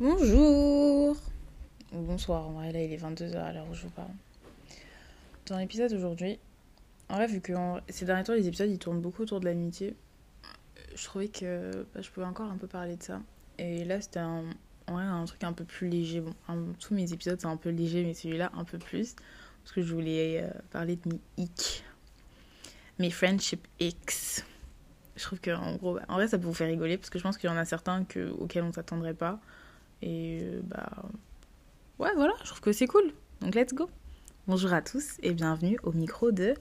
Bonjour Ou bonsoir, en vrai là il est 22h à l'heure où je vous parle. Dans l'épisode d'aujourd'hui, en vrai vu que ces derniers temps les épisodes ils tournent beaucoup autour de l'amitié, je trouvais que bah, je pouvais encore un peu parler de ça. Et là c'était un, en vrai, un truc un peu plus léger. Bon, tous mes épisodes sont un peu légers mais celui-là un peu plus. Parce que je voulais euh, parler de mes hic. Mes friendship X. Je trouve que en gros, bah, en vrai ça peut vous faire rigoler parce que je pense qu'il y en a certains que, auxquels on s'attendrait pas. Et euh, bah ouais voilà, je trouve que c'est cool. Donc let's go. Bonjour à tous et bienvenue au micro de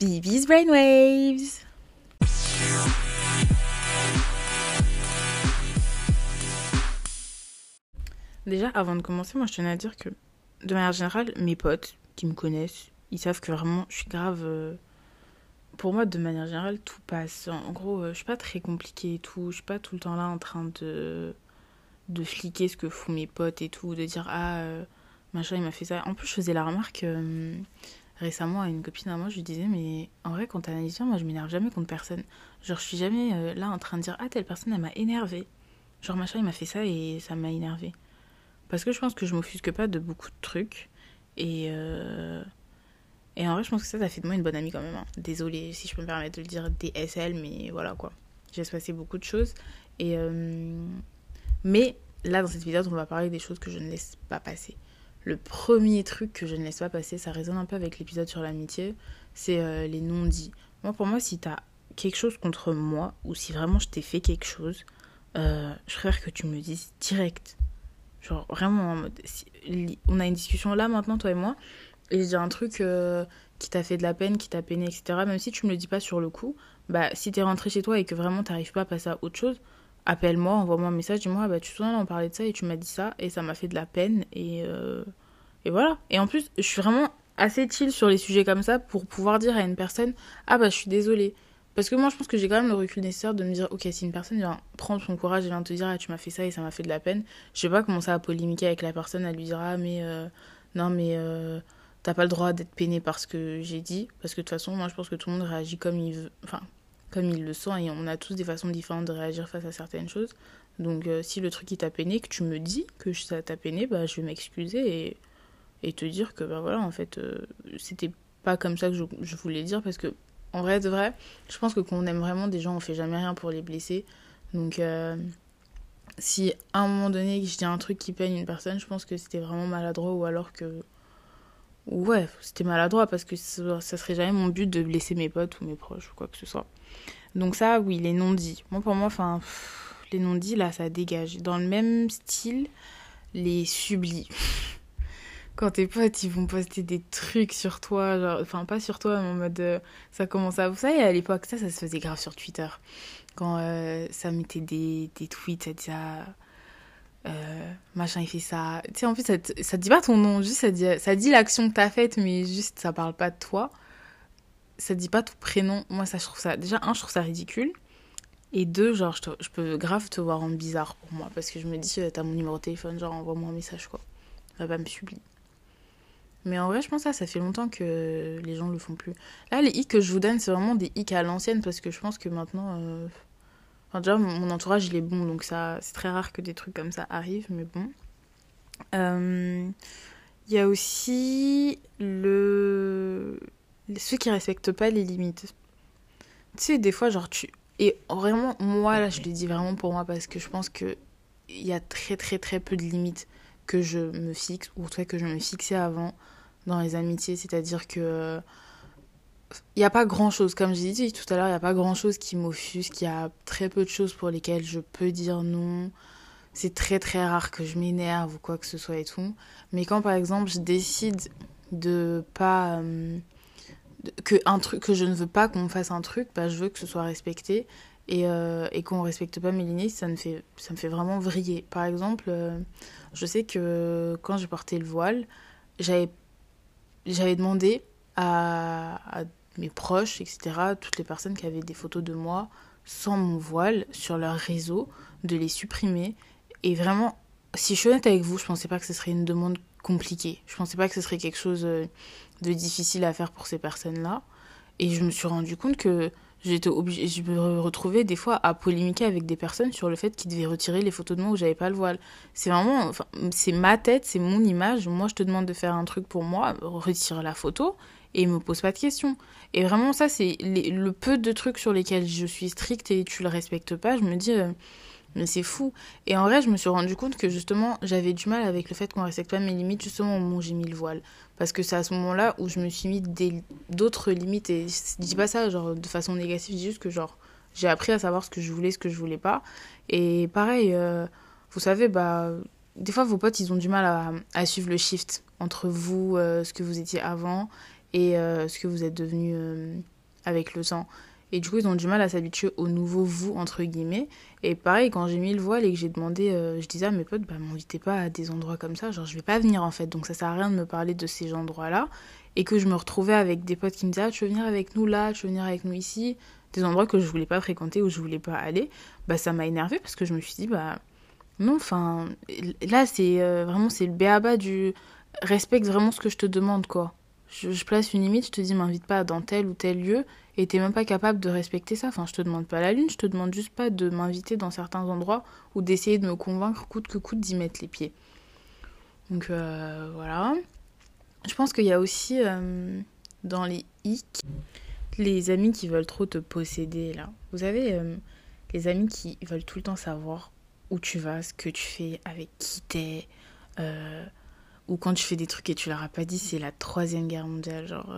Bibi's Brainwaves. Déjà avant de commencer, moi je tenais à dire que de manière générale, mes potes qui me connaissent, ils savent que vraiment je suis grave euh, pour moi, de manière générale, tout passe. En gros, euh, je suis pas très compliquée et tout. Je suis pas tout le temps là en train de de fliquer ce que font mes potes et tout, de dire ah euh, machin il m'a fait ça. En plus je faisais la remarque euh, récemment à une copine à moi, je lui disais mais en vrai quand t'analyses bien, moi je m'énerve jamais contre personne. Genre je suis jamais euh, là en train de dire ah telle personne elle m'a énervé. Genre machin il m'a fait ça et ça m'a énervé. Parce que je pense que je m'offusque pas de beaucoup de trucs et et en vrai je pense que ça ça fait de moi une bonne amie quand même. hein. Désolée si je peux me permettre de le dire DSL mais voilà quoi. J'ai passé beaucoup de choses et mais là, dans cette vidéo, on va parler des choses que je ne laisse pas passer. Le premier truc que je ne laisse pas passer, ça résonne un peu avec l'épisode sur l'amitié, c'est euh, les non-dits. Moi, pour moi, si t'as quelque chose contre moi, ou si vraiment je t'ai fait quelque chose, euh, je préfère que tu me le dises direct. Genre, vraiment, on a une discussion là maintenant, toi et moi, et dis un truc euh, qui t'a fait de la peine, qui t'a peiné, etc. Même si tu me le dis pas sur le coup, bah, si t'es rentré chez toi et que vraiment t'arrives pas à passer à autre chose, appelle-moi, envoie-moi un message, dis-moi, ah bah, tu te souviens, on de ça et tu m'as dit ça et ça m'a fait de la peine et, euh, et voilà. Et en plus, je suis vraiment assez chill sur les sujets comme ça pour pouvoir dire à une personne, ah bah je suis désolée. Parce que moi, je pense que j'ai quand même le recul nécessaire de me dire, ok, si une personne vient prendre son courage et vient te dire, ah tu m'as fait ça et ça m'a fait de la peine, je vais pas commencer à polémiquer avec la personne, à lui dire, ah mais euh, non mais euh, t'as pas le droit d'être peiné parce que j'ai dit. Parce que de toute façon, moi je pense que tout le monde réagit comme il veut. Comme il le sent et on a tous des façons différentes de réagir face à certaines choses. Donc euh, si le truc il t'a peiné, que tu me dis que ça t'a peiné, bah je vais m'excuser et, et te dire que bah voilà en fait euh, c'était pas comme ça que je, je voulais dire parce que en vrai de vrai, je pense que quand on aime vraiment des gens, on fait jamais rien pour les blesser. Donc euh, si à un moment donné je dis un truc qui peigne une personne, je pense que c'était vraiment maladroit ou alors que ouais, c'était maladroit parce que ça, serait jamais mon but de blesser mes potes ou mes proches ou quoi que ce soit. Donc ça, oui, les non-dits. Moi, pour moi, enfin, les non-dits, là, ça dégage. Dans le même style, les sublis. Quand tes potes, ils vont poster des trucs sur toi, genre, enfin, pas sur toi, mais en mode, euh, ça commence à... Vous savez, à l'époque, ça, ça se faisait grave sur Twitter. Quand euh, ça mettait des, des tweets, ça disait... ah, euh, machin, il fait ça. Tu sais, en plus, ça, te- ça te dit pas ton nom, juste ça dit, ça dit l'action que t'as faite, mais juste ça parle pas de toi ça dit pas ton prénom. Moi, ça, je trouve ça. Déjà, un, je trouve ça ridicule. Et deux, genre, je, je peux grave te voir en bizarre pour moi. Parce que je me dis, euh, t'as mon numéro de téléphone, genre, envoie-moi un message, quoi. Va pas me subir. Mais en vrai, je pense ça, ça fait longtemps que les gens le font plus. Là, les hicks que je vous donne, c'est vraiment des hicks à l'ancienne. Parce que je pense que maintenant. euh, Déjà, mon entourage, il est bon. Donc, ça, c'est très rare que des trucs comme ça arrivent. Mais bon. Euh, Il y a aussi le ceux qui respectent pas les limites. Tu sais, des fois, genre, tu. Et vraiment, moi, là, je le dis vraiment pour moi parce que je pense que il y a très, très, très peu de limites que je me fixe, ou en tout cas que je me fixais avant dans les amitiés. C'est-à-dire que. Il n'y a pas grand-chose. Comme j'ai dit tout à l'heure, il n'y a pas grand-chose qui m'offusque. Il y a très peu de choses pour lesquelles je peux dire non. C'est très, très rare que je m'énerve ou quoi que ce soit et tout. Mais quand, par exemple, je décide de pas. euh, que un truc que je ne veux pas qu'on fasse un truc bah je veux que ce soit respecté et, euh, et qu'on respecte pas mes limites ça me fait ça me fait vraiment vriller par exemple euh, je sais que quand j'ai porté le voile j'avais demandé à mes proches etc toutes les personnes qui avaient des photos de moi sans mon voile sur leur réseau de les supprimer et vraiment si je suis honnête avec vous je pensais pas que ce serait une demande compliquée je pensais pas que ce serait quelque chose euh, de difficile à faire pour ces personnes-là. Et je me suis rendu compte que j'étais obligée, je me retrouvais des fois à polémiquer avec des personnes sur le fait qu'ils devaient retirer les photos de moi où j'avais pas le voile. C'est vraiment, enfin, c'est ma tête, c'est mon image. Moi, je te demande de faire un truc pour moi, retire la photo et me pose pas de questions. Et vraiment, ça, c'est le peu de trucs sur lesquels je suis stricte et tu le respectes pas. Je me dis, euh, mais c'est fou. Et en vrai, je me suis rendu compte que justement, j'avais du mal avec le fait qu'on respecte pas mes limites, justement au moment où j'ai mis le voile. Parce que c'est à ce moment-là où je me suis mis d'autres limites. Et je dis pas ça genre de façon négative, je dis juste que genre, j'ai appris à savoir ce que je voulais, ce que je voulais pas. Et pareil, euh, vous savez, bah, des fois, vos potes, ils ont du mal à, suivre le shift entre vous, euh, ce que vous étiez avant, et euh, ce que vous êtes devenu avec le temps. Et du coup, ils ont du mal à s'habituer au nouveau vous, entre guillemets. Et pareil, quand j'ai mis le voile et que j'ai demandé, euh, je disais à mes potes, bah, m'invitez pas à des endroits comme ça, genre, je vais pas venir en fait. Donc, ça sert à rien de me parler de ces endroits-là. Et que je me retrouvais avec des potes qui me disaient, ah, tu veux venir avec nous là, tu veux venir avec nous ici. Des endroits que je voulais pas fréquenter, où je voulais pas aller. Bah, ça m'a énervé parce que je me suis dit, bah, non, enfin, là, c'est euh, vraiment, c'est le béaba du respecte vraiment ce que je te demande, quoi. Je, place une limite, je te dis, m'invite pas dans tel ou tel lieu et t'es même pas capable de respecter ça. Enfin, je te demande pas la lune, je te demande juste pas de m'inviter dans certains endroits ou d'essayer de me convaincre coûte que coûte d'y mettre les pieds. Donc euh, voilà. Je pense qu'il y a aussi euh, dans les hic les amis qui veulent trop te posséder là. Vous avez euh, les amis qui veulent tout le temps savoir où tu vas, ce que tu fais, avec qui t'es. Ou quand tu fais des trucs et tu leur as pas dit, c'est la troisième guerre mondiale. Genre,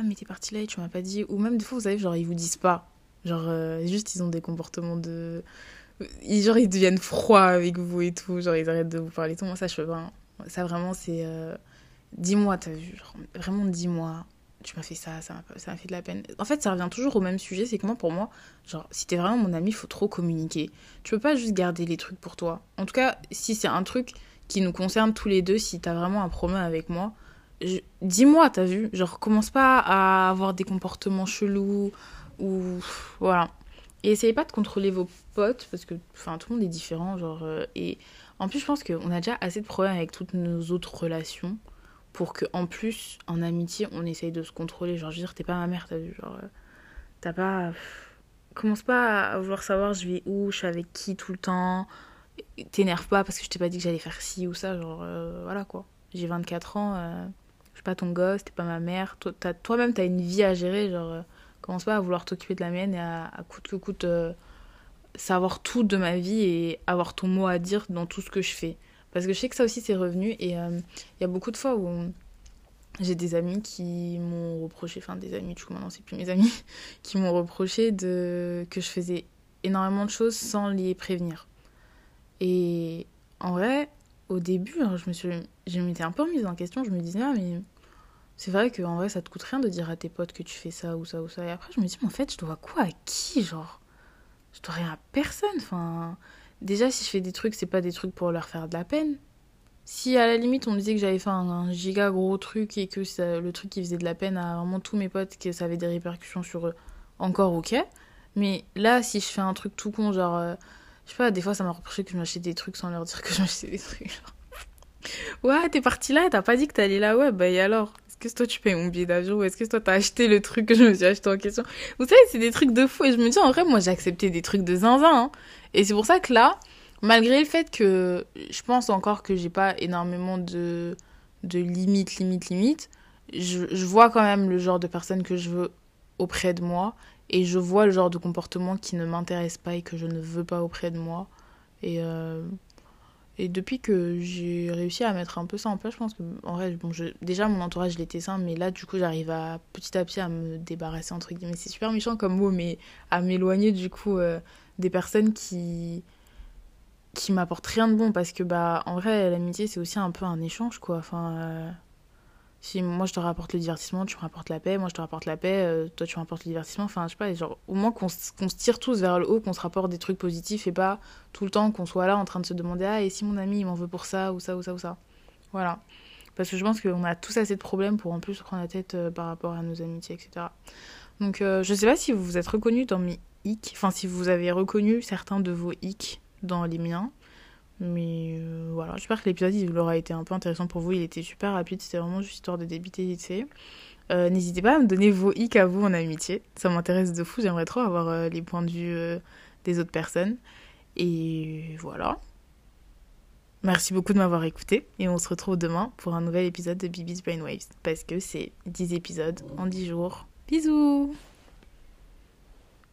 ah mais t'es parti là et tu m'as pas dit. Ou même des fois vous savez genre ils vous disent pas. Genre euh, juste ils ont des comportements de genre ils deviennent froids avec vous et tout. Genre ils arrêtent de vous parler tout. Moi ça je peux pas ça vraiment c'est euh, dis-moi t'as vu genre, vraiment dis-moi tu m'as fait ça ça m'a fait de la peine. En fait ça revient toujours au même sujet c'est que moi pour moi genre si t'es vraiment mon ami faut trop communiquer. Tu peux pas juste garder les trucs pour toi. En tout cas si c'est un truc qui nous concerne tous les deux si t'as vraiment un problème avec moi dis-moi, t'as vu Genre, commence pas à avoir des comportements chelous ou. Voilà. Et essayez pas de contrôler vos potes parce que, enfin, tout le monde est différent. Genre, euh, et en plus, je pense qu'on a déjà assez de problèmes avec toutes nos autres relations pour que, en plus, en amitié, on essaye de se contrôler. Genre, je veux dire, t'es pas ma mère, t'as vu Genre, euh, t'as pas. Commence pas à vouloir savoir je vais où, je suis avec qui tout le temps. T'énerve pas parce que je t'ai pas dit que j'allais faire ci ou ça. Genre, euh, voilà quoi. J'ai 24 ans suis pas ton gosse, t'es pas ma mère. Toi-même, t'as une vie à gérer. Genre, euh, commence pas à vouloir t'occuper de la mienne et à, coûte que coûte euh, savoir tout de ma vie et avoir ton mot à dire dans tout ce que je fais. Parce que je sais que ça aussi, c'est revenu. Et il euh, y a beaucoup de fois où j'ai des amis qui m'ont reproché, enfin des amis, du coup maintenant c'est plus mes amis, qui m'ont reproché de que je faisais énormément de choses sans les prévenir. Et en vrai, au début, hein, je me suis, m'étais un peu remise en question. Je me disais, ah, mais c'est vrai qu'en vrai, ça te coûte rien de dire à tes potes que tu fais ça ou ça ou ça. Et après, je me dis, mais en fait, je dois quoi? À qui Genre, je dois rien à personne. Enfin, déjà, si je fais des trucs, c'est pas des trucs pour leur faire de la peine. Si à la limite on me disait que j'avais fait un, giga gros truc et que le truc qui faisait de la peine à vraiment tous mes potes, que ça avait des répercussions sur eux, encore ok. Mais là, si je fais un truc tout con, genre, euh, je sais pas, des fois ça m'a reproché que je m'achetais des trucs sans leur dire que je m'achetais des trucs. ouais, t'es parti là, t'as pas dit que t'allais là, ouais, bah et alors? Est-ce que toi tu payes mon billet d'avion ou est-ce que toi t'as acheté le truc que je me suis acheté en question? Vous savez, c'est des trucs de fou et je me dis en vrai, moi j'ai accepté des trucs de zinzin. Hein. Et c'est pour ça que là, malgré le fait que je pense encore que j'ai pas énormément de, de limites, limites, limites, je, je vois quand même le genre de personne que je veux auprès de moi et je vois le genre de comportement qui ne m'intéresse pas et que je ne veux pas auprès de moi. Et, euh, depuis que j'ai réussi à mettre un peu ça en place, je pense que vrai, déjà mon entourage l'était sain, mais là du coup j'arrive à petit à petit à me débarrasser entre guillemets. C'est super méchant comme mot, mais à m'éloigner du coup euh, des personnes qui qui m'apportent rien de bon parce que bah en vrai l'amitié c'est aussi un peu un échange quoi. Euh, si moi je te rapporte le divertissement, tu me rapportes la paix, moi je te rapporte la paix, euh, toi tu me rapportes le divertissement, enfin je sais pas, genre au moins qu'on se tire tous vers le haut, qu'on se rapporte des trucs positifs et pas tout le temps qu'on soit là en train de se demander ah et si mon ami il m'en veut pour ça ou ça ou ça ou ça. Voilà. Parce que je pense qu'on a tous assez de problèmes pour en plus se prendre la tête euh, par rapport à nos amitiés, etc. Donc euh, je sais pas si vous vous êtes reconnus dans mes hic, enfin si vous avez reconnu certains de vos hic dans les miens. Mais euh, voilà, j'espère que l'épisode il aura été un peu intéressant pour vous. Il était super rapide, c'était vraiment juste histoire de débiter vite Euh, N'hésitez pas à me donner vos hic à vous en amitié. Ça m'intéresse de fou. J'aimerais trop avoir euh, les points de vue des autres personnes. Et voilà. Merci beaucoup de m'avoir écouté. Et on se retrouve demain pour un nouvel épisode de Bibi's Brainwaves. Parce que c'est 10 épisodes en 10 jours. Bisous